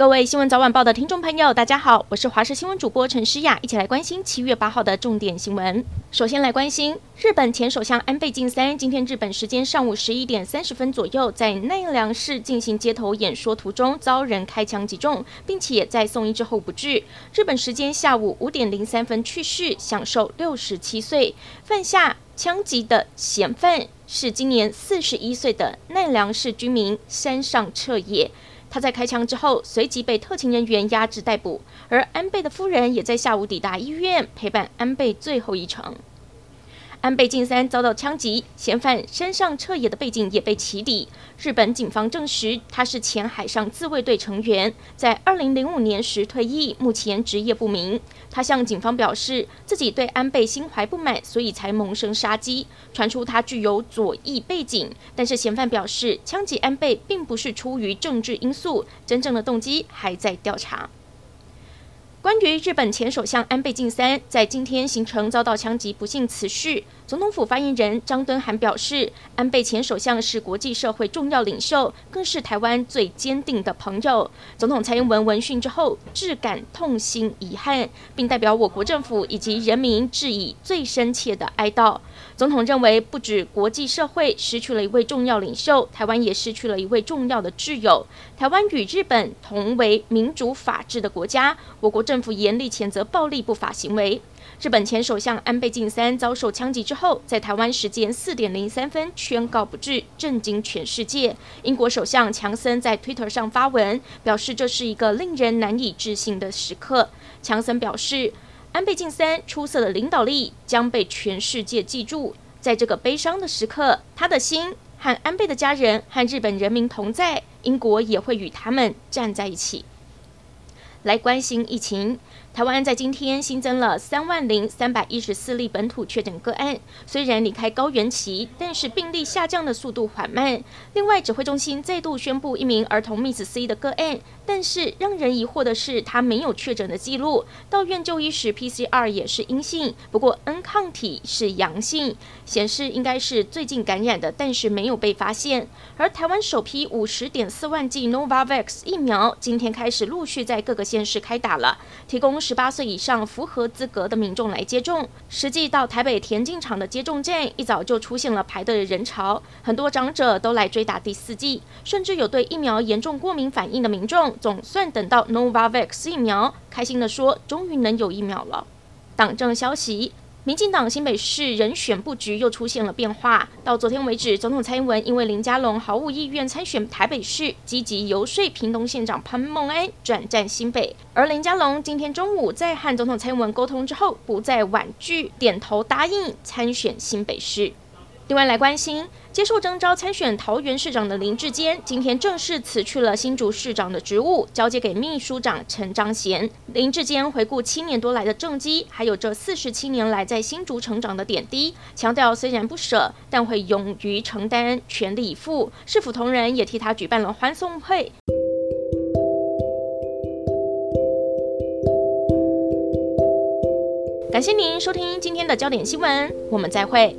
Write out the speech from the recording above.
各位新闻早晚报的听众朋友，大家好，我是华视新闻主播陈诗雅，一起来关心七月八号的重点新闻。首先来关心日本前首相安倍晋三，今天日本时间上午十一点三十分左右，在奈良市进行街头演说途中遭人开枪击中，并且在送医之后不治。日本时间下午五点零三分去世，享寿六十七岁。犯下枪击的嫌犯是今年四十一岁的奈良市居民山上彻也。他在开枪之后，随即被特勤人员压制逮捕，而安倍的夫人也在下午抵达医院陪伴安倍最后一程。安倍晋三遭到枪击，嫌犯身上彻夜的背景也被起底。日本警方证实，他是前海上自卫队成员，在二零零五年时退役，目前职业不明。他向警方表示，自己对安倍心怀不满，所以才萌生杀机。传出他具有左翼背景，但是嫌犯表示，枪击安倍并不是出于政治因素，真正的动机还在调查。关于日本前首相安倍晋三在今天行程遭到枪击不幸辞世，总统府发言人张敦涵表示，安倍前首相是国际社会重要领袖，更是台湾最坚定的朋友。总统蔡英文闻讯之后，致感痛心遗憾，并代表我国政府以及人民致以最深切的哀悼。总统认为，不止国际社会失去了一位重要领袖，台湾也失去了一位重要的挚友。台湾与日本同为民主法治的国家，我国。政府严厉谴责暴力不法行为。日本前首相安倍晋三遭受枪击之后，在台湾时间四点零三分宣告不治，震惊全世界。英国首相强森在 Twitter 上发文，表示这是一个令人难以置信的时刻。强森表示，安倍晋三出色的领导力将被全世界记住。在这个悲伤的时刻，他的心和安倍的家人和日本人民同在，英国也会与他们站在一起。来关心疫情。台湾在今天新增了三万零三百一十四例本土确诊个案，虽然离开高原期，但是病例下降的速度缓慢。另外，指挥中心再度宣布一名儿童 Miss C 的个案，但是让人疑惑的是，他没有确诊的记录，到院就医时 PCR 也是阴性，不过 N 抗体是阳性，显示应该是最近感染的，但是没有被发现。而台湾首批五十点四万剂 Novavax 疫苗今天开始陆续在各个县市开打了，提供。十八岁以上符合资格的民众来接种，实际到台北田径场的接种站，一早就出现了排队的人潮，很多长者都来追打第四剂，甚至有对疫苗严重过敏反应的民众，总算等到 Novavax 疫苗，开心地说，终于能有疫苗了。党政消息。民进党新北市人选布局又出现了变化。到昨天为止，总统蔡英文因为林佳龙毫无意愿参选台北市，积极游说屏东县长潘孟安转战新北。而林佳龙今天中午在和总统蔡英文沟通之后，不再婉拒，点头答应参选新北市。另外来关心，接受征召参选桃园市长的林志坚，今天正式辞去了新竹市长的职务，交接给秘书长陈彰贤。林志坚回顾七年多来的政绩，还有这四十七年来在新竹成长的点滴，强调虽然不舍，但会勇于承担，全力以赴。市府同仁也替他举办了欢送会。感谢您收听今天的焦点新闻，我们再会。